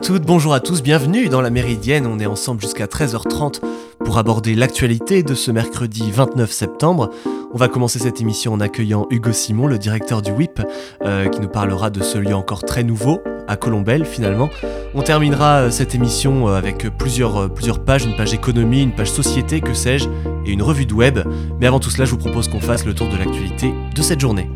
toutes, bonjour à tous, bienvenue dans la Méridienne. On est ensemble jusqu'à 13h30 pour aborder l'actualité de ce mercredi 29 septembre. On va commencer cette émission en accueillant Hugo Simon, le directeur du WIP, euh, qui nous parlera de ce lieu encore très nouveau, à Colombelle finalement. On terminera euh, cette émission euh, avec plusieurs, plusieurs pages, une page économie, une page société, que sais-je, et une revue de web. Mais avant tout cela, je vous propose qu'on fasse le tour de l'actualité de cette journée.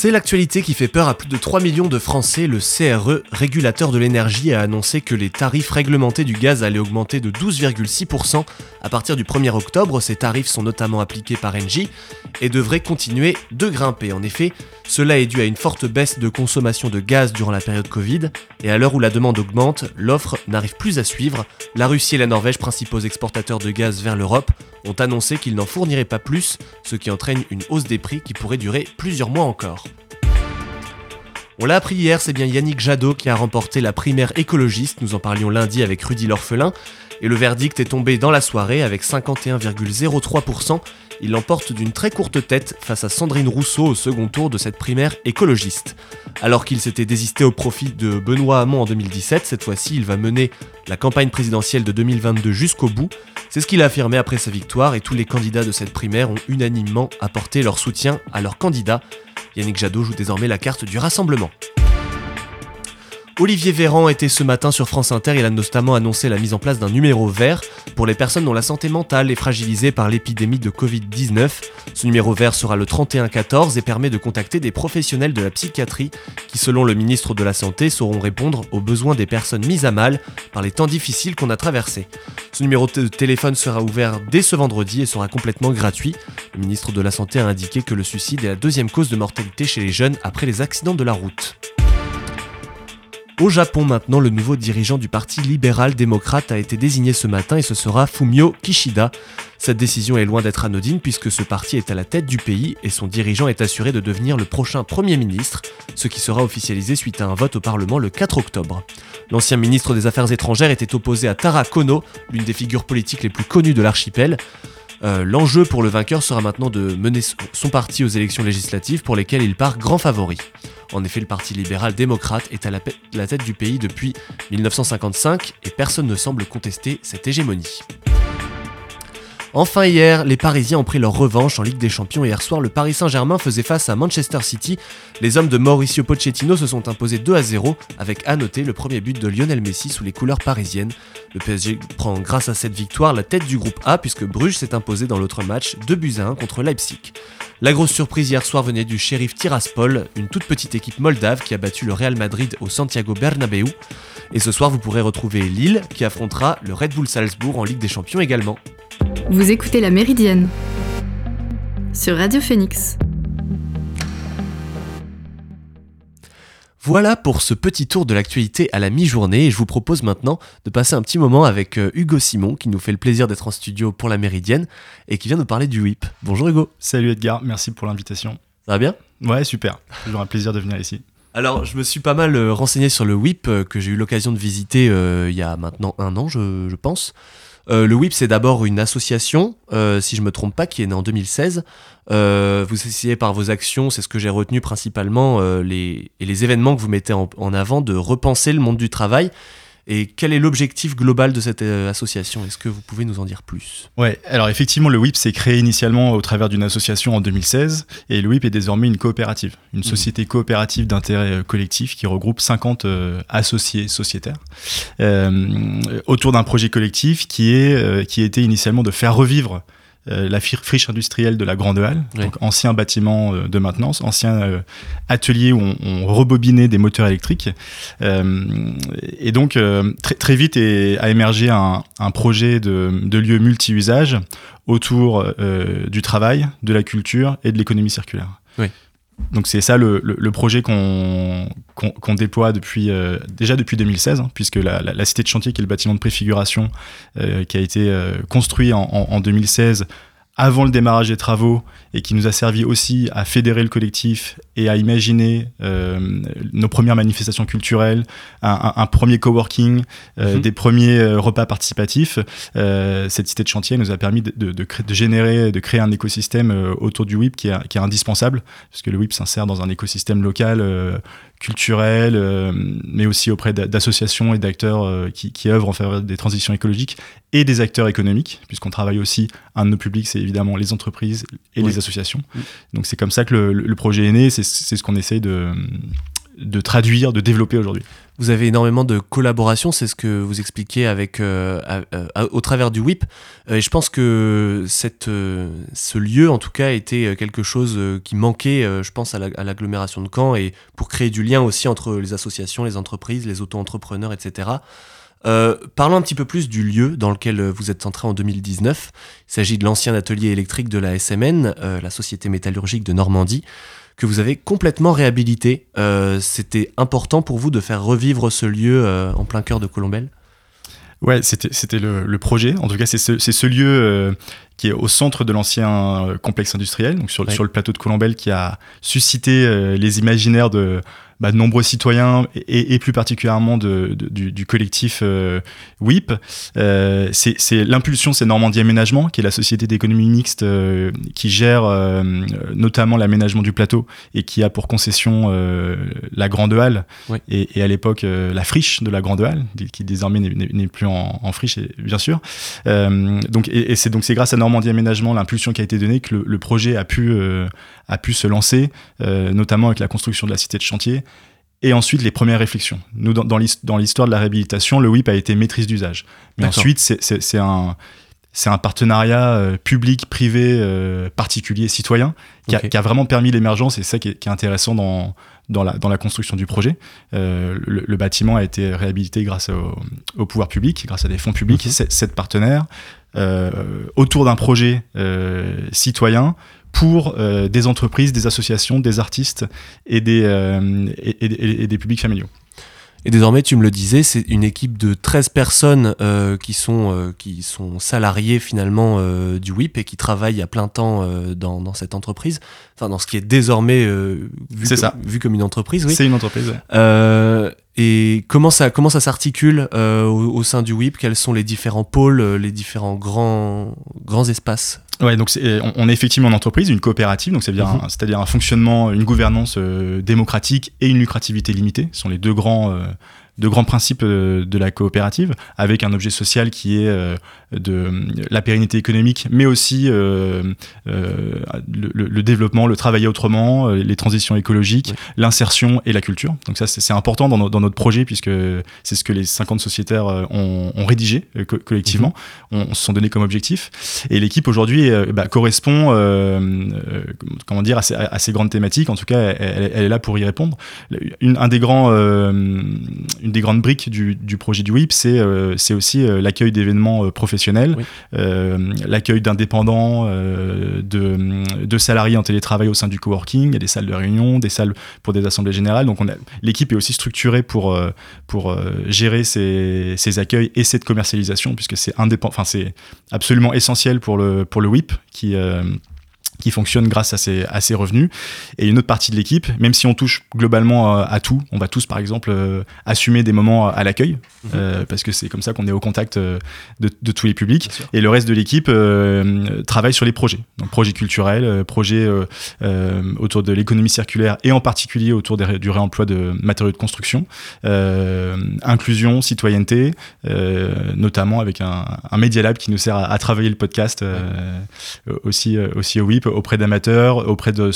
C'est l'actualité qui fait peur à plus de 3 millions de Français. Le CRE, régulateur de l'énergie, a annoncé que les tarifs réglementés du gaz allaient augmenter de 12,6% à partir du 1er octobre. Ces tarifs sont notamment appliqués par Engie et devraient continuer de grimper. En effet, cela est dû à une forte baisse de consommation de gaz durant la période Covid et à l'heure où la demande augmente, l'offre n'arrive plus à suivre. La Russie et la Norvège, principaux exportateurs de gaz vers l'Europe, ont annoncé qu'ils n'en fourniraient pas plus, ce qui entraîne une hausse des prix qui pourrait durer plusieurs mois encore. On l'a appris hier, c'est bien Yannick Jadot qui a remporté la primaire écologiste, nous en parlions lundi avec Rudy L'Orphelin, et le verdict est tombé dans la soirée avec 51,03%. Il l'emporte d'une très courte tête face à Sandrine Rousseau au second tour de cette primaire écologiste. Alors qu'il s'était désisté au profit de Benoît Hamon en 2017, cette fois-ci il va mener la campagne présidentielle de 2022 jusqu'au bout. C'est ce qu'il a affirmé après sa victoire et tous les candidats de cette primaire ont unanimement apporté leur soutien à leur candidat. Yannick Jadot joue désormais la carte du rassemblement. Olivier Véran était ce matin sur France Inter, il a notamment annoncé la mise en place d'un numéro vert pour les personnes dont la santé mentale est fragilisée par l'épidémie de Covid-19. Ce numéro vert sera le 3114 et permet de contacter des professionnels de la psychiatrie qui, selon le ministre de la Santé, sauront répondre aux besoins des personnes mises à mal par les temps difficiles qu'on a traversés. Ce numéro de téléphone sera ouvert dès ce vendredi et sera complètement gratuit. Le ministre de la Santé a indiqué que le suicide est la deuxième cause de mortalité chez les jeunes après les accidents de la route. Au Japon maintenant, le nouveau dirigeant du parti libéral-démocrate a été désigné ce matin et ce sera Fumio Kishida. Cette décision est loin d'être anodine puisque ce parti est à la tête du pays et son dirigeant est assuré de devenir le prochain Premier ministre, ce qui sera officialisé suite à un vote au Parlement le 4 octobre. L'ancien ministre des Affaires étrangères était opposé à Tara Kono, l'une des figures politiques les plus connues de l'archipel. Euh, l'enjeu pour le vainqueur sera maintenant de mener son parti aux élections législatives pour lesquelles il part grand favori. En effet, le Parti libéral-démocrate est à la, la tête du pays depuis 1955 et personne ne semble contester cette hégémonie. Enfin hier, les Parisiens ont pris leur revanche en Ligue des Champions. Hier soir, le Paris Saint-Germain faisait face à Manchester City. Les hommes de Mauricio Pochettino se sont imposés 2 à 0 avec à noter le premier but de Lionel Messi sous les couleurs parisiennes. Le PSG prend grâce à cette victoire la tête du groupe A puisque Bruges s'est imposé dans l'autre match 2 buts à 1 contre Leipzig. La grosse surprise hier soir venait du shérif Tiraspol, une toute petite équipe moldave qui a battu le Real Madrid au Santiago Bernabéu. Et ce soir, vous pourrez retrouver Lille qui affrontera le Red Bull Salzbourg en Ligue des Champions également. Vous écoutez La Méridienne sur Radio Phoenix. Voilà pour ce petit tour de l'actualité à la mi-journée et je vous propose maintenant de passer un petit moment avec euh, Hugo Simon qui nous fait le plaisir d'être en studio pour la Méridienne et qui vient nous parler du WIP. Bonjour Hugo. Salut Edgar, merci pour l'invitation. Ça va bien? Ouais, super. Toujours un plaisir de venir ici. Alors, je me suis pas mal euh, renseigné sur le WIP euh, que j'ai eu l'occasion de visiter il y a maintenant un an, je pense. Euh, le WIP, c'est d'abord une association, euh, si je me trompe pas, qui est née en 2016. Euh, vous essayez par vos actions, c'est ce que j'ai retenu principalement, les, et les événements que vous mettez en, avant, de repenser le monde du travail et quel est l'objectif global de cette euh, association? Est-ce que vous pouvez nous en dire plus? Ouais, alors effectivement, le WIP s'est créé initialement au travers d'une association en 2016 et le WIP est désormais une coopérative, une mmh. société coopérative d'intérêt euh, collectif qui regroupe 50 euh, associés sociétaires autour d'un projet collectif qui, est, qui était initialement de faire revivre la friche industrielle de la Grande Halle, donc ancien bâtiment euh, de maintenance, ancien euh, atelier où on, rebobinait des moteurs électriques. et donc, très, très vite a émergé un, projet de, de lieu multi-usage autour du travail, de la culture et de l'économie circulaire. Donc c'est ça le, projet qu'on déploie depuis euh, déjà depuis 2016, hein, puisque la, cité de chantier, qui est le bâtiment de préfiguration, euh, qui a été euh, construit en, 2016, avant le démarrage des travaux et qui nous a servi aussi à fédérer le collectif et à imaginer euh, nos premières manifestations culturelles, un, premier coworking, euh, mhm. des premiers euh, repas participatifs. cette cité de chantier nous a permis de, de, de, générer, de créer un écosystème autour du WIP qui est, qui est, indispensable, parce que le WIP s'insère dans un écosystème local culturel, mais aussi auprès d'associations et d'acteurs qui, qui, œuvrent en faveur des transitions écologiques et des acteurs économiques, puisqu'on travaille aussi, un de nos publics, c'est évidemment les entreprises et les associations. Donc c'est comme ça que le, le projet est né, c'est ce qu'on essaye de, de traduire, de développer aujourd'hui. Vous avez énormément de collaborations, c'est ce que vous expliquez avec, euh, au travers du WIP. Euh, et je pense que cette, euh, ce lieu, en tout cas, était quelque chose qui manquait, je pense, à l'agglomération de Caen et pour créer du lien aussi entre les associations, les entreprises, les auto-entrepreneurs, etc. parlons un petit peu plus du lieu dans lequel vous êtes entré en 2019. Il s'agit de l'ancien atelier électrique de la SMN, la Société métallurgique de Normandie que vous avez complètement réhabilité. Euh, c'était important pour vous de faire revivre ce lieu euh, en plein cœur de Colombelle? Ouais, c'était le, projet. En tout cas, c'est ce, lieu euh, qui est au centre de l'ancien complexe industriel, donc sur, sur, le plateau de Colombelle, qui a suscité les imaginaires de bah, de nombreux citoyens et, plus particulièrement de, du, collectif euh, WIP. Euh, c'est l'impulsion, c'est Normandie Aménagement, qui est la société d'économie mixte euh, qui gère notamment l'aménagement du plateau et qui a pour concession la Grande Halle et, à l'époque la friche de la Grande Halle, qui désormais n'est plus en, friche, bien sûr. donc, et, c'est donc c'est grâce à Normandie Aménagement, l'impulsion qui a été donnée, que le, le projet a pu, a pu se lancer, notamment avec la construction de la cité de chantier et ensuite les premières réflexions. Nous, dans, dans l'histoire de la réhabilitation, le WIP a été maîtrise d'usage. Mais ensuite, c'est un, un partenariat euh, public, privé, euh, particulier, citoyen, qui, a, qui, a, vraiment permis l'émergence, et c'est ça qui est, intéressant dans, dans, la, dans la construction du projet. Euh, le, bâtiment a été réhabilité grâce au, au, pouvoir public, grâce à des fonds publics, mhm. sept partenaires, autour d'un projet citoyen pour euh, des entreprises, des associations, des artistes et des, euh, et, des publics familiaux. Et désormais, tu me le disais, c'est une équipe de 13 personnes euh, qui, sont, qui sont salariées finalement du WIP et qui travaillent à plein temps dans, dans, cette entreprise. Enfin, dans ce qui est désormais vu, ça. vu comme une entreprise. Oui. C'est une entreprise. Et comment ça, comment ça s'articule au, au, sein du WIP Quels sont les différents pôles, les différents grands, grands espaces? Ouais, donc on, est effectivement une entreprise, une coopérative, donc c'est-à-dire mhm. un, un, fonctionnement, une gouvernance euh, démocratique et une lucrativité limitée. Ce sont les deux grands, euh, deux grands principes euh, de la coopérative, avec un objet social qui est de la pérennité économique, mais aussi euh, euh, le, développement, le travailler autrement, euh, les transitions écologiques, l'insertion et la culture. Donc ça, c'est important dans, dans, notre projet puisque c'est ce que les 50 sociétaires ont, ont rédigé collectivement, mhm. on, se sont donné comme objectif. Et l'équipe aujourd'hui bah, correspond, comment dire, à ces, à ces, grandes thématiques. En tout cas, elle, elle est là pour y répondre. Une, un des grands, une des grandes briques du, du projet du WIP, c'est c'est aussi l'accueil d'événements professionnels euh, l'accueil d'indépendants, euh, de, salariés en télétravail au sein du coworking, il y a des salles de réunion, des salles pour des assemblées générales. Donc l'équipe est aussi structurée pour, euh, pour gérer ces, ces, accueils et cette commercialisation, puisque c'est absolument essentiel pour le, pour le WIP qui qui fonctionne grâce à ses, à ses revenus. Et une autre partie de l'équipe, même si on touche globalement euh, à, tout, on va tous par exemple euh, assumer des moments à l'accueil, mhm. euh, parce que c'est comme ça qu'on est au contact de, de, tous les publics. Et le reste de l'équipe travaille sur les projets, donc projets culturels, projets autour de l'économie circulaire et en particulier autour des, du réemploi de matériaux de construction, inclusion, citoyenneté, notamment avec un, un Media Lab qui nous sert à, travailler le podcast aussi, aussi au WIP auprès d'amateurs, auprès de,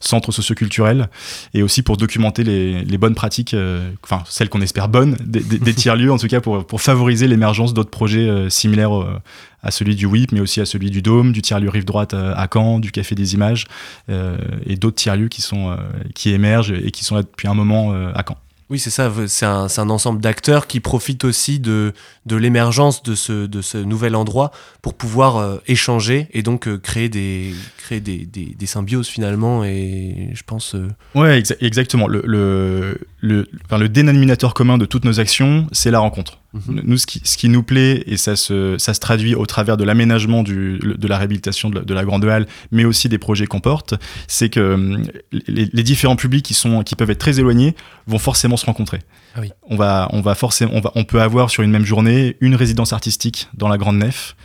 centres socioculturels, et aussi pour documenter les, bonnes pratiques, euh, enfin celles qu'on espère bonnes, des, tiers-lieux en tout cas, pour, favoriser l'émergence d'autres projets euh, similaires euh, à celui du WIP, mais aussi à celui du Dôme, du tiers-lieu Rive Droite à Caen, du Café des Images, et d'autres tiers-lieux qui émergent et qui sont là depuis un moment à Caen. Oui, c'est ça. C'est un, un, ensemble d'acteurs qui profitent aussi de, de l'émergence de ce, de ce nouvel endroit pour pouvoir euh, échanger et donc euh, créer, des, créer des, des, des, symbioses finalement. Et je pense. Euh... Ouais, exa exactement. Le, le, le, enfin, le dénominateur commun de toutes nos actions, c'est la rencontre. Mhm. Nous, ce qui, ce qui, nous plaît, et ça se, ça se traduit au travers de l'aménagement de la réhabilitation de la, de la, Grande Halle, mais aussi des projets qu'on porte, c'est que hum, les, les, différents publics qui, sont, qui peuvent être très éloignés vont forcément se rencontrer. Ah oui. On, va, on, va forcément, on, va, on peut avoir sur une même journée une résidence artistique dans la Grande Nef,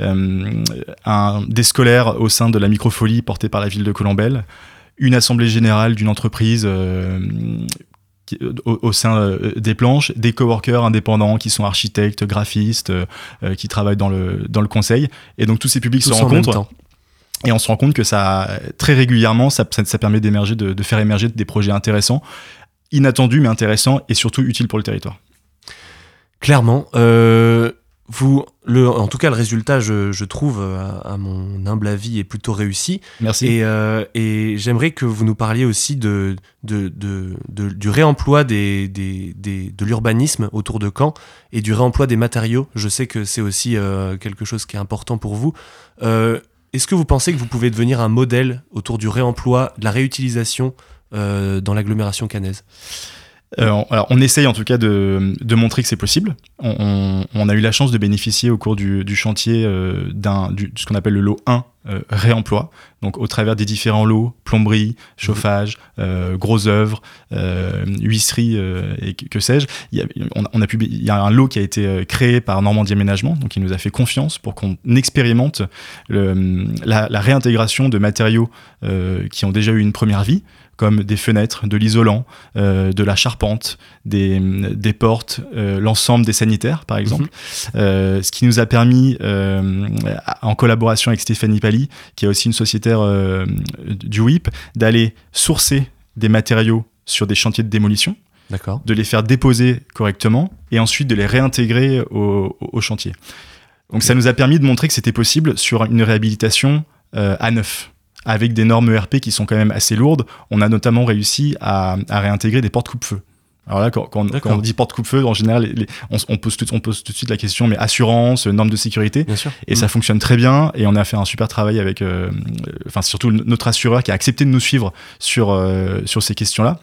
euh, un, des scolaires au sein de la microfolie portée par la ville de Colombelle, une assemblée générale d'une entreprise euh, au, au, sein euh, des planches, des coworkers indépendants qui sont architectes, graphistes, euh, qui travaillent dans le, dans le conseil. Et donc tous ces publics Tous se rencontrent. Et on se rend compte que ça, très régulièrement, ça, ça, ça permet d'émerger, de, de, faire émerger des projets intéressants, inattendus mais intéressants et surtout utiles pour le territoire. Clairement. Euh, vous, le, en tout cas, le résultat, je, je trouve, à, à, mon humble avis, est plutôt réussi. Merci. Et, euh, et j'aimerais que vous nous parliez aussi de, de, de, de du réemploi des, des, des de l'urbanisme autour de Caen et du réemploi des matériaux. Je sais que c'est aussi euh, quelque chose qui est important pour vous. Euh, Est-ce que vous pensez que vous pouvez devenir un modèle autour du réemploi, de la réutilisation euh, dans l'agglomération cannaise euh, alors, on essaye en tout cas de, montrer que c'est possible. On, a eu la chance de bénéficier au cours du, chantier euh, d'un ce qu'on appelle le lot 1 euh, réemploi. Donc, au travers des différents lots, plomberie, chauffage, euh, gros œuvres, euh, huisserie et que, sais-je, il, y a, on, a y a un lot qui a été créé par Normandie Aménagement, donc il nous a fait confiance pour qu'on expérimente la, réintégration de matériaux qui ont déjà eu une première vie comme des fenêtres, de l'isolant, euh, de la charpente, des, des portes, euh, l'ensemble des sanitaires, par exemple. Mmh. Euh, ce qui nous a permis, en collaboration avec Stéphanie Pali, qui est aussi une sociétaire du WIP, d'aller sourcer des matériaux sur des chantiers de démolition, de les faire déposer correctement et ensuite de les réintégrer au, au, au chantier. Donc ça nous a permis de montrer que c'était possible sur une réhabilitation à neuf avec des normes ERP qui sont quand même assez lourdes. On a notamment réussi à, à réintégrer des portes coupe-feu. Alors là, quand, quand, quand on dit porte coupe-feu, en général, les, on, on, pose tout, on pose tout de suite la question, mais assurance, normes de sécurité. Bien sûr. Et mmh. ça fonctionne très bien. Et on a fait un super travail avec, euh, enfin surtout notre assureur qui a accepté de nous suivre sur euh, sur ces questions-là.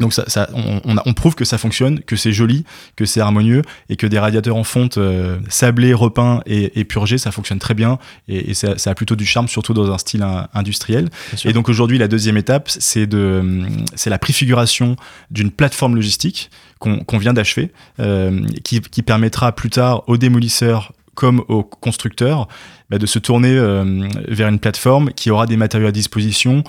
Donc ça, ça on, on, on, prouve que ça fonctionne, que c'est joli, que c'est harmonieux et que des radiateurs en fonte euh, sablés, repeints et, et, purgés, ça fonctionne très bien et, et ça, ça, a plutôt du charme, surtout dans un style un, industriel. Et donc aujourd'hui, la deuxième étape, c'est de, c'est la préfiguration d'une plateforme logistique qu'on qu vient d'achever, euh, qui, qui permettra plus tard aux démolisseurs comme aux constructeurs bah, de se tourner euh, vers une plateforme qui aura des matériaux à disposition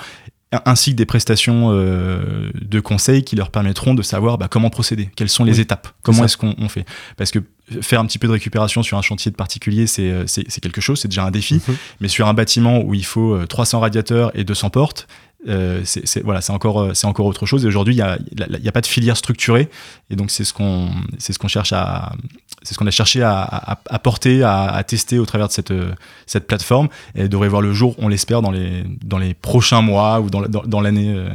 ainsi que des prestations euh, de conseil qui leur permettront de savoir bah, comment procéder, quelles sont les oui, étapes, comment est-ce qu'on on fait? Parce que faire un petit peu de récupération sur un chantier de particulier, c'est quelque chose, c'est déjà un défi, mmh. mais sur un bâtiment où il faut 300 radiateurs et 200 portes, euh, c'est voilà, encore encore autre chose. Et aujourd'hui, il y a, y a pas de filière structurée, et donc c'est ce qu'on c'est ce qu'on cherche à c'est ce qu'on a cherché à, à, porter, à, tester au travers de cette cette plateforme, et devrait voir le jour, on l'espère, dans les prochains mois ou dans l'année euh,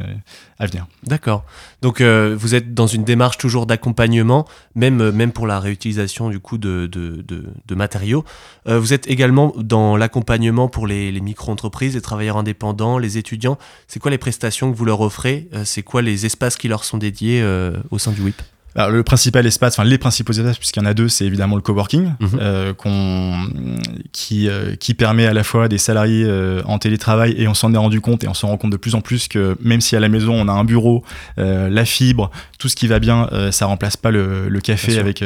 à venir. D'accord. Donc euh, vous êtes dans une démarche toujours d'accompagnement, même pour la réutilisation du coup de matériaux. Euh, vous êtes également dans l'accompagnement pour les, micro-entreprises, les travailleurs indépendants, les étudiants. C'est quoi les prestations que vous leur offrez? Euh, C'est quoi les espaces qui leur sont dédiés euh, au sein du WIP alors, le principal espace, enfin les principaux espaces, puisqu'il y en a deux, c'est évidemment le coworking, mmh. euh, qui, euh, qui permet à la fois des salariés euh, en télétravail et on s'en est rendu compte et on s'en rend compte de plus en plus que même si à la maison on a un bureau, la fibre, tout ce qui va bien, ça remplace pas le, le café avec,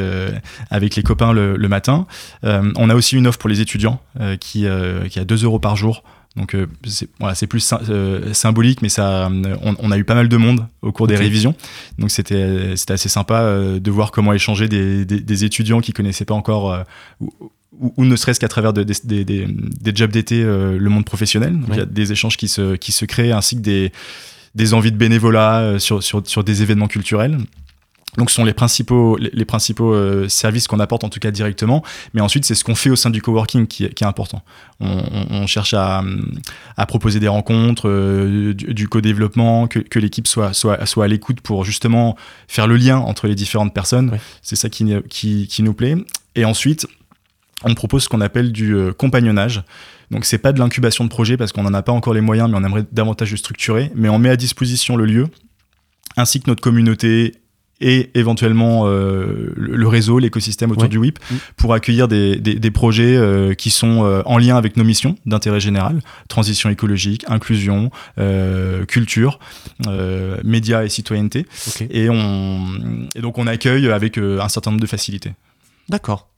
avec les copains le, le matin. on a aussi une offre pour les étudiants qui, qui a 2 euros par jour donc euh, c'est voilà, plus euh, symbolique, mais ça, on, on, a eu pas mal de monde au cours des révisions. Donc c'était assez sympa euh, de voir comment échanger des, des, des, étudiants qui connaissaient pas encore, euh, ou, ou, ou, ne serait-ce qu'à travers de, des, des, jobs d'été, euh, le monde professionnel. Donc il ouais. y a des échanges qui se, qui se créent, ainsi que des, des envies de bénévolat sur, sur, sur des événements culturels. Donc, ce sont les principaux, les, principaux euh, services qu'on apporte, en tout cas directement. Mais ensuite, c'est ce qu'on fait au sein du coworking qui, qui est important. On, cherche à, à, proposer des rencontres, euh, du, co-développement, que, que l'équipe soit, soit, soit à l'écoute pour justement faire le lien entre les différentes personnes. C'est ça qui, qui, qui, nous plaît. Et ensuite, on propose ce qu'on appelle du euh, compagnonnage. Donc c'est pas de l'incubation de projet parce qu'on n'en a pas encore les moyens, mais on aimerait davantage le structurer. Mais on met à disposition le lieu, ainsi que notre communauté et éventuellement euh, le réseau, l'écosystème autour du WIP, pour accueillir des, des, projets euh, qui sont euh, en lien avec nos missions d'intérêt général, transition écologique, inclusion, culture, médias et citoyenneté. Et, on, et donc on accueille avec un certain nombre de facilités. D'accord.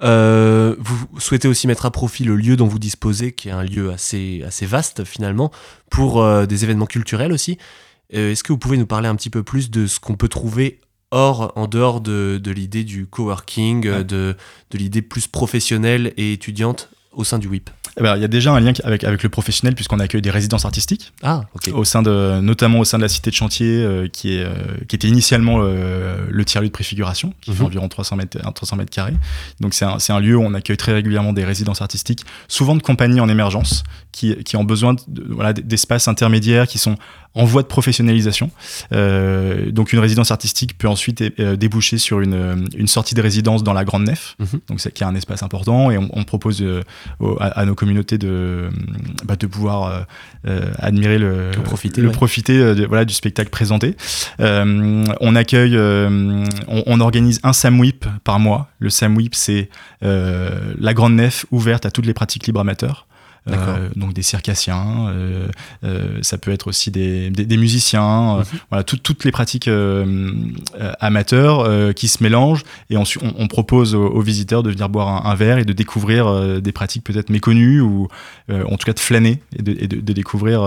vous souhaitez aussi mettre à profit le lieu dont vous disposez, qui est un lieu assez, assez vaste finalement, pour des événements culturels aussi. Euh, est-ce que vous pouvez nous parler un petit peu plus de ce qu'on peut trouver hors, en dehors de, l'idée du coworking, de, de l'idée plus professionnelle et étudiante au sein du WIP? Eh ben, il y a déjà un lien avec, avec le professionnel puisqu'on accueille des résidences artistiques. Ah, Au sein de, notamment au sein de la cité de chantier euh, qui, est, euh, qui était initialement le tiers-lieu de préfiguration, qui fait mhm. environ 300 mètres, 300 mètres carrés. Donc c'est un, un, lieu où on accueille très régulièrement des résidences artistiques, souvent de compagnies en émergence, qui, qui ont besoin de, voilà, d'espaces intermédiaires qui sont en voie de professionnalisation. Euh, donc une résidence artistique peut ensuite euh, déboucher sur une, une, sortie de résidence dans la grande nef, mhm. donc c'est qui a un espace important et on, on propose euh, à, nos communautés de, bah, de pouvoir euh, admirer le, profiter, le profiter de, voilà, du spectacle présenté. on accueille, on, on, organise un SAMWIP par mois. Le SAMWIP c'est la grande nef ouverte à toutes les pratiques libres amateurs. Euh, donc des circassiens, euh, euh, ça peut être aussi des, des, musiciens, mhm. voilà, toutes les pratiques amateurs qui se mélangent et on, on, propose aux, visiteurs de venir boire un, verre et de découvrir des pratiques peut-être méconnues ou en tout cas de flâner et de, de découvrir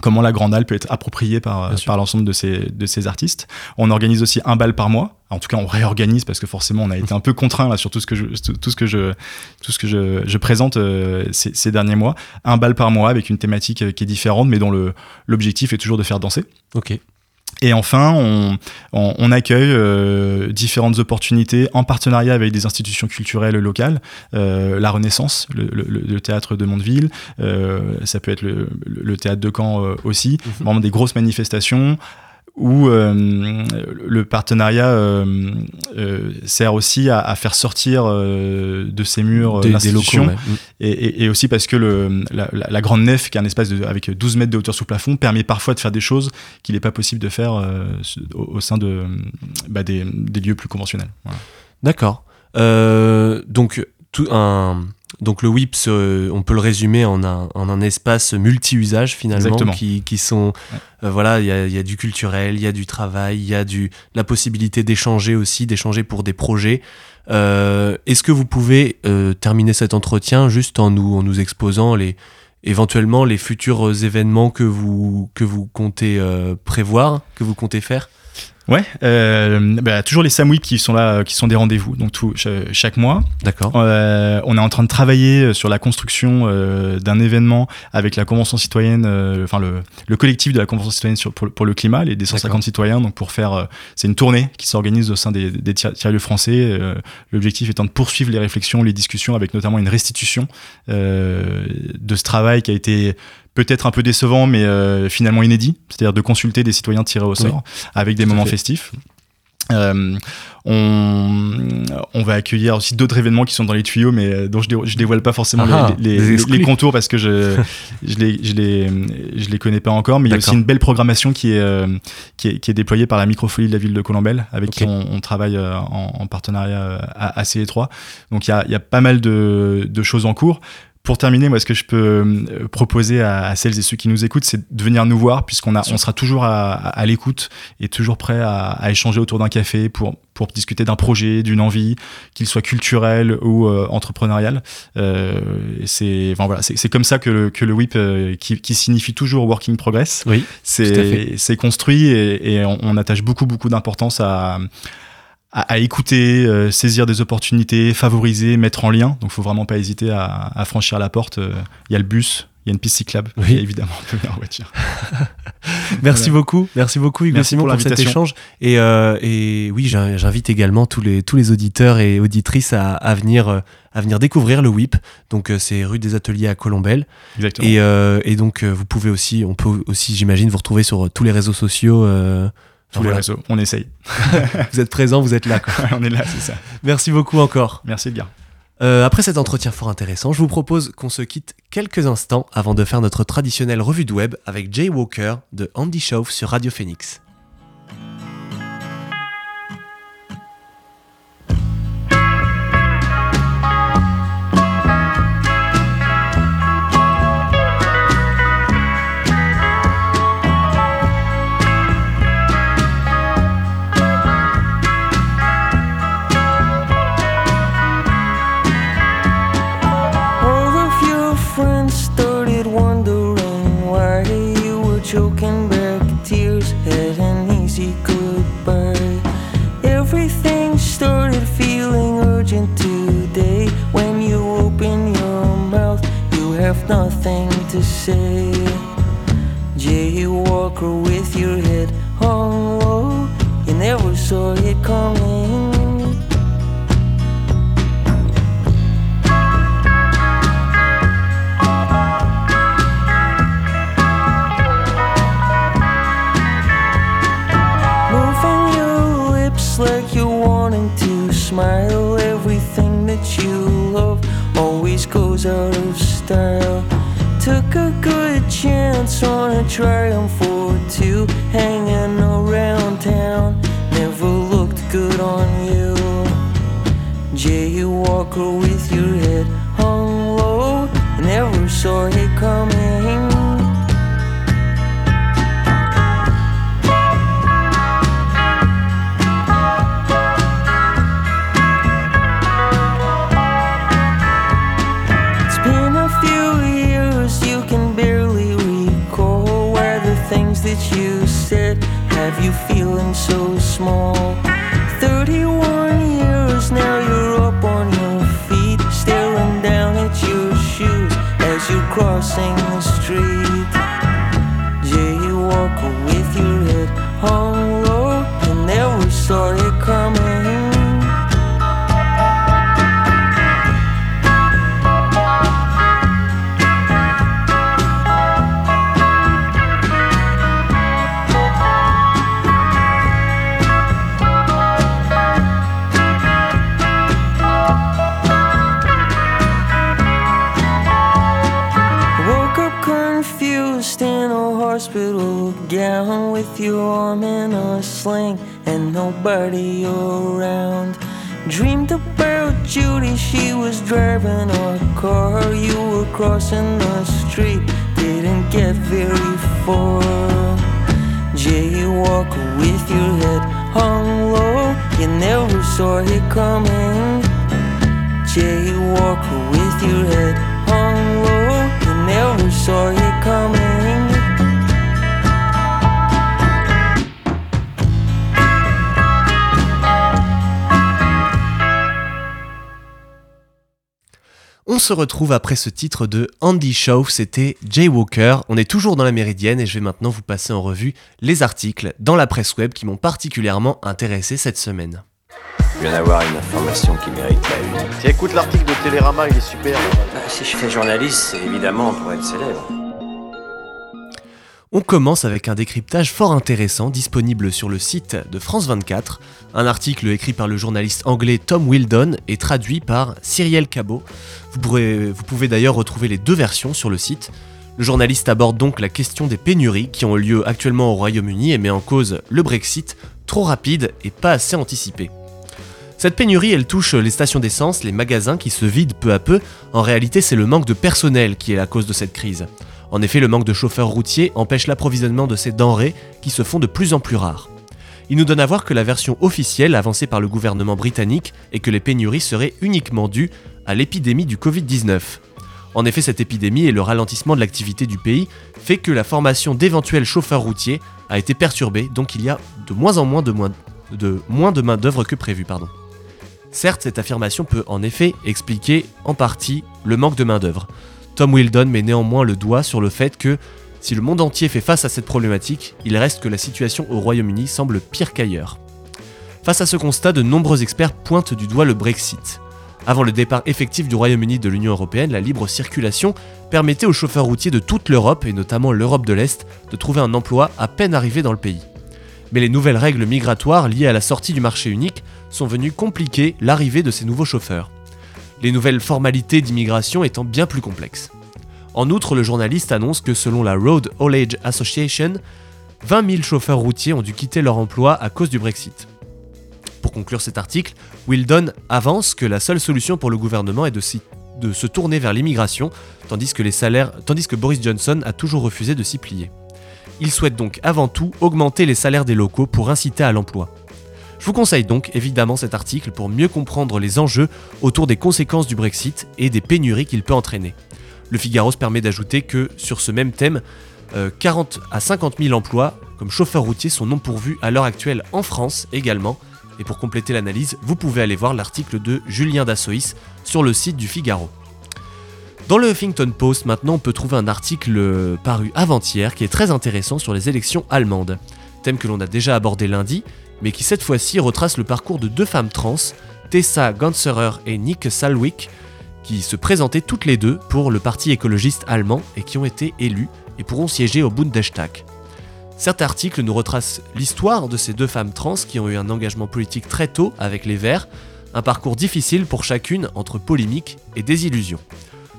comment la Grande peut être appropriée par, par l'ensemble de ces, de ces artistes. On organise aussi un bal par mois. En tout cas, on réorganise parce que forcément, on a été un peu contraint là sur tout ce que je, tout ce que je, tout ce que je, je présente euh, ces, ces, derniers mois. Un bal par mois avec une thématique euh, qui est différente, mais dont l'objectif est toujours de faire danser. Ok. Et enfin, on, on, accueille euh, différentes opportunités en partenariat avec des institutions culturelles locales, euh, la Renaissance, le, le, le, théâtre de Mondeville, euh, ça peut être le, le, théâtre de Caen euh, aussi, mhm. vraiment des grosses manifestations où euh, le partenariat euh, euh, sert aussi à, faire sortir de ces murs l'institution mm. et, et, aussi parce que le, la, grande nef qui est un espace de, avec 12 mètres de hauteur sous plafond permet parfois de faire des choses qu'il n'est pas possible de faire au, sein de, bah, des, des, lieux plus conventionnels. D'accord. donc tout un donc le WIPS, euh, on peut le résumer en un, en un espace multi-usage finalement, qui, qui, sont, euh, voilà, il y a, y a, du culturel, il y a du travail, il y a du, la possibilité d'échanger aussi, d'échanger pour des projets. Euh, Est-ce que vous pouvez terminer cet entretien juste en nous, en nous exposant les, éventuellement les futurs événements que vous, que vous comptez prévoir, que vous comptez faire? Ouais, euh, bah, toujours les SAMWIP qui sont là, qui sont des rendez-vous, donc tout, chaque mois. D'accord. Euh, on est en train de travailler euh, sur la construction euh, d'un événement avec la Convention citoyenne, euh, enfin le, le, collectif de la Convention citoyenne sur, pour, pour le climat, les 250 citoyens, donc pour faire, c'est une tournée qui s'organise au sein des, des tiers-lieux français. L'objectif étant de poursuivre les réflexions, les discussions, avec notamment une restitution de ce travail qui a été peut-être un peu décevant, mais euh, finalement inédit, c'est-à-dire de consulter des citoyens tirés au sort avec des moments festifs. Euh, on, on, va accueillir aussi d'autres événements qui sont dans les tuyaux, mais euh, dont je, je dévoile pas forcément ah, les, les, contours parce que je je les je les je les connais pas encore. Mais il y a aussi une belle programmation qui est, qui est, qui est déployée par la microfolie de la ville de Colombelle, avec qui on, travaille en, en, partenariat assez étroit. Donc il y a, y a pas mal de, de choses en cours pour terminer, moi, ce que je peux euh, proposer à, celles et ceux qui nous écoutent, c'est de venir nous voir, puisqu'on a, on sera toujours à, l'écoute et toujours prêt à, échanger autour d'un café pour, pour discuter d'un projet, d'une envie, qu'il soit culturel ou euh, entrepreneurial. Euh, c'est enfin, voilà, c'est comme ça que le, que le WIP, qui, signifie toujours Working Progress, oui, c'est construit et, et on, on, attache beaucoup, beaucoup d'importance à à, écouter, euh, saisir des opportunités, favoriser, mettre en lien. Donc, il faut vraiment pas hésiter à, franchir la porte. Il y a le bus, il y a une piste cyclable, oui. et évidemment, on peut venir en voiture. merci beaucoup, merci beaucoup Hugo Merci Simon pour pour, cet échange. Et, euh, et oui, j'in- j'invite également tous les, tous les auditeurs et auditrices à, à venir, euh, à venir découvrir le WIP. Donc euh, c'est rue des Ateliers à Colombelle. Exactement. Et, euh, et donc euh, vous pouvez aussi, on peut aussi, j'imagine, vous retrouver sur euh, tous les réseaux sociaux. euh, Tous enfin, les voilà. réseaux, on essaye. Vous êtes présents, vous êtes là. quoi. on est là, c'est ça. Merci beaucoup encore. Merci Edgar. Euh, après cet entretien fort intéressant, je vous propose qu'on se quitte quelques instants avant de faire notre traditionnelle revue de web avec Jay Walker de Andy Schauf sur Radio Phoenix. Say. Feeling so small. Sling and nobody around. Dreamed about Judy, she was driving a car. You were crossing the street, didn't get very far. Jaywalker with your head hung low, you never saw it coming. Jaywalker with your head hung low, you never saw it coming. On se retrouve après ce titre de Andy Shaw, c'était Jay Walker. On est toujours dans la Méridienne et je vais maintenant vous passer en revue les articles dans la presse web qui m'ont particulièrement intéressé cette semaine. Je viens d'avoir une information qui mérite la une. Tiens, écoute l'article de Télérama, il est super. Bah, si je fais journaliste, c'est évidemment pour être célèbre. On commence avec un décryptage fort intéressant disponible sur le site de France 24, un article écrit par le journaliste anglais Tom Wildon et traduit par Cyrielle Cabot. Vous, vous pouvez d'ailleurs retrouver les deux versions sur le site. Le journaliste aborde donc la question des pénuries qui ont lieu actuellement au Royaume-Uni et met en cause le Brexit, trop rapide et pas assez anticipé. Cette pénurie, elle touche les stations d'essence, les magasins qui se vident peu à peu. En réalité, c'est le manque de personnel qui est la cause de cette crise. En effet, le manque de chauffeurs routiers empêche l'approvisionnement de ces denrées qui se font de plus en plus rares. Il nous donne à voir que la version officielle avancée par le gouvernement britannique est que les pénuries seraient uniquement dues à l'épidémie du Covid-19. En effet, cette épidémie et le ralentissement de l'activité du pays fait que la formation d'éventuels chauffeurs routiers a été perturbée, donc il y a de moins en moins de, moins main-d'œuvre que prévu. Certes, cette affirmation peut en effet expliquer en partie le manque de main-d'œuvre. Tom Wildon met néanmoins le doigt sur le fait que Si le monde entier fait face à cette problématique, il reste que la situation au Royaume-Uni semble pire qu'ailleurs. Face à ce constat, de nombreux experts pointent du doigt le Brexit. Avant le départ effectif du Royaume-Uni de l'Union européenne, la libre circulation permettait aux chauffeurs routiers de toute l'Europe, et notamment l'Europe de l'Est, de trouver un emploi à peine arrivé dans le pays. Mais les nouvelles règles migratoires liées à la sortie du marché unique sont venues compliquer l'arrivée de ces nouveaux chauffeurs. Les nouvelles formalités d'immigration étant bien plus complexes. En outre, le journaliste annonce que selon la Road Haulage Association, 20 000 chauffeurs routiers ont dû quitter leur emploi à cause du Brexit. Pour conclure cet article, Wildon avance que la seule solution pour le gouvernement est de, se tourner vers l'immigration, tandis que Boris Johnson a toujours refusé de s'y plier. Il souhaite donc avant tout augmenter les salaires des locaux pour inciter à l'emploi. Je vous conseille donc évidemment cet article pour mieux comprendre les enjeux autour des conséquences du Brexit et des pénuries qu'il peut entraîner. Le Figaro se permet d'ajouter que sur ce même thème, 40 euh, à 50 000 emplois comme chauffeurs routiers sont non pourvus à l'heure actuelle en France également. Et pour compléter l'analyse, vous pouvez aller voir l'article de Julien Dassois sur le site du Figaro. Dans le Huffington Post, maintenant, on peut trouver un article paru avant-hier qui est très intéressant sur les élections allemandes. Thème que l'on a déjà abordé lundi, mais qui cette fois-ci retrace le parcours de deux femmes trans, Tessa Ganserer et Nick Salwick, qui se présentaient toutes les deux pour le parti écologiste allemand et qui ont été élues et pourront siéger au Bundestag. Cet article nous retrace l'histoire de ces deux femmes trans qui ont eu un engagement politique très tôt avec les Verts, un parcours difficile pour chacune entre polémique et désillusion.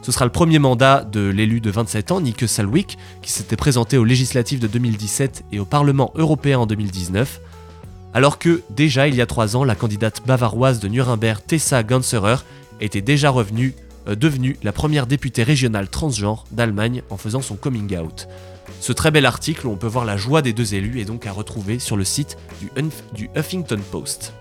Ce sera le premier mandat de l'élu de 27 ans, Nick Salwick, qui s'était présenté aux législatives de 2017 et au Parlement européen en 2019, alors que déjà il y a trois ans, la candidate bavaroise de Nuremberg, Tessa Ganserer, était déjà revenue, euh, devenue la première députée régionale transgenre d'Allemagne en faisant son coming out. Ce très bel article où on peut voir la joie des deux élus est donc à retrouver sur le site du, du Huffington Post.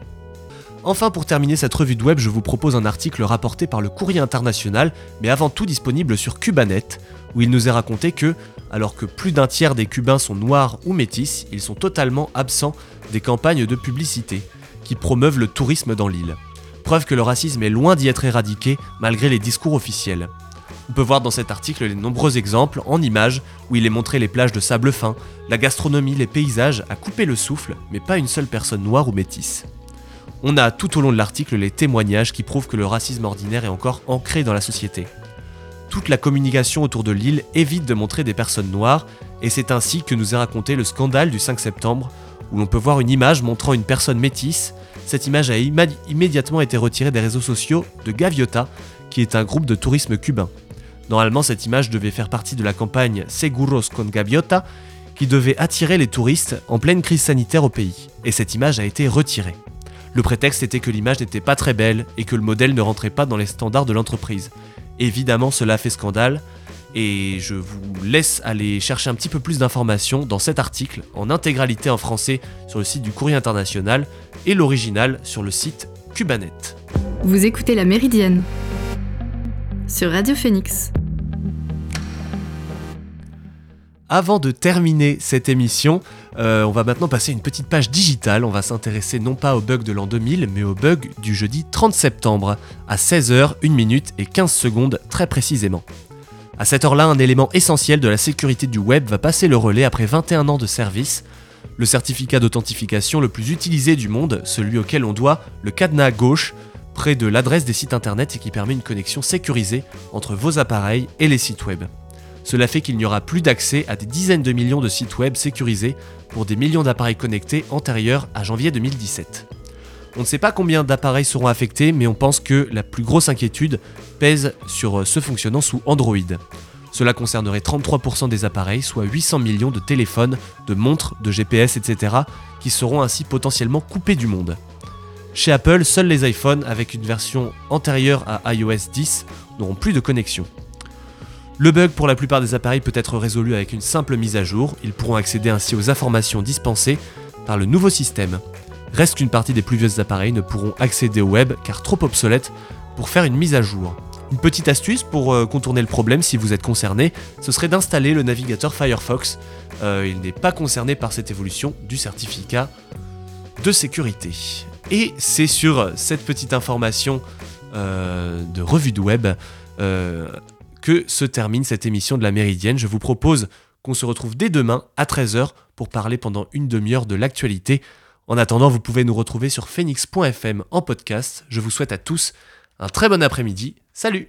Enfin, pour terminer cette revue de web, je vous propose un article rapporté par le Courrier International, mais avant tout disponible sur Cubanet, où il nous est raconté que, alors que plus d'un tiers des Cubains sont noirs ou métis, ils sont totalement absents des campagnes de publicité qui promeuvent le tourisme dans l'île preuve que le racisme est loin d'y être éradiqué malgré les discours officiels. On peut voir dans cet article les nombreux exemples en images où il est montré les plages de sable fin, la gastronomie, les paysages à couper le souffle, mais pas une seule personne noire ou métisse. On a tout au long de l'article les témoignages qui prouvent que le racisme ordinaire est encore ancré dans la société. Toute la communication autour de l'île évite de montrer des personnes noires, et c'est ainsi que nous est raconté le scandale du 5 septembre, où l'on peut voir une image montrant une personne métisse cette image a immédiatement été retirée des réseaux sociaux de Gaviota, qui est un groupe de tourisme cubain. Normalement, cette image devait faire partie de la campagne Seguros con Gaviota, qui devait attirer les touristes en pleine crise sanitaire au pays. Et cette image a été retirée. Le prétexte était que l'image n'était pas très belle et que le modèle ne rentrait pas dans les standards de l'entreprise. Évidemment, cela fait scandale, et je vous laisse aller chercher un petit peu plus d'informations dans cet article en intégralité en français sur le site du Courrier International et l'original sur le site Cubanet. Vous écoutez La Méridienne sur Radio Phoenix. Avant de terminer cette émission, euh, on va maintenant passer une petite page digitale. On va s'intéresser non pas au bug de l'an 2000, mais au bug du jeudi 30 septembre, à 16h, 1 minute et 15 secondes très précisément. À cette heure-là, un élément essentiel de la sécurité du web va passer le relais après 21 ans de service. Le certificat d'authentification le plus utilisé du monde, celui auquel on doit le cadenas gauche, près de l'adresse des sites internet et qui permet une connexion sécurisée entre vos appareils et les sites web. Cela fait qu'il n'y aura plus d'accès à des dizaines de millions de sites web sécurisés pour des millions d'appareils connectés antérieurs à janvier 2017. On ne sait pas combien d'appareils seront affectés, mais on pense que la plus grosse inquiétude pèse sur ceux fonctionnant sous Android. Cela concernerait 33% des appareils, soit 800 millions de téléphones, de montres, de GPS, etc., qui seront ainsi potentiellement coupés du monde. Chez Apple, seuls les iPhones avec une version antérieure à iOS 10 n'auront plus de connexion. Le bug pour la plupart des appareils peut être résolu avec une simple mise à jour, ils pourront accéder ainsi aux informations dispensées par le nouveau système. Reste qu'une partie des plus vieux appareils ne pourront accéder au web car trop obsolètes pour faire une mise à jour. Une petite astuce pour euh, contourner le problème si vous êtes concerné, ce serait d'installer le navigateur Firefox. Euh, il n'est pas concerné par cette évolution du certificat de sécurité. Et c'est sur cette petite information euh, de revue de web que se termine cette émission de la Méridienne. Je vous propose qu'on se retrouve dès demain à 13h pour parler pendant une demi-heure de l'actualité. En attendant, vous pouvez nous retrouver sur phoenix.fm en podcast. Je vous souhaite à tous un très bon après-midi. Salut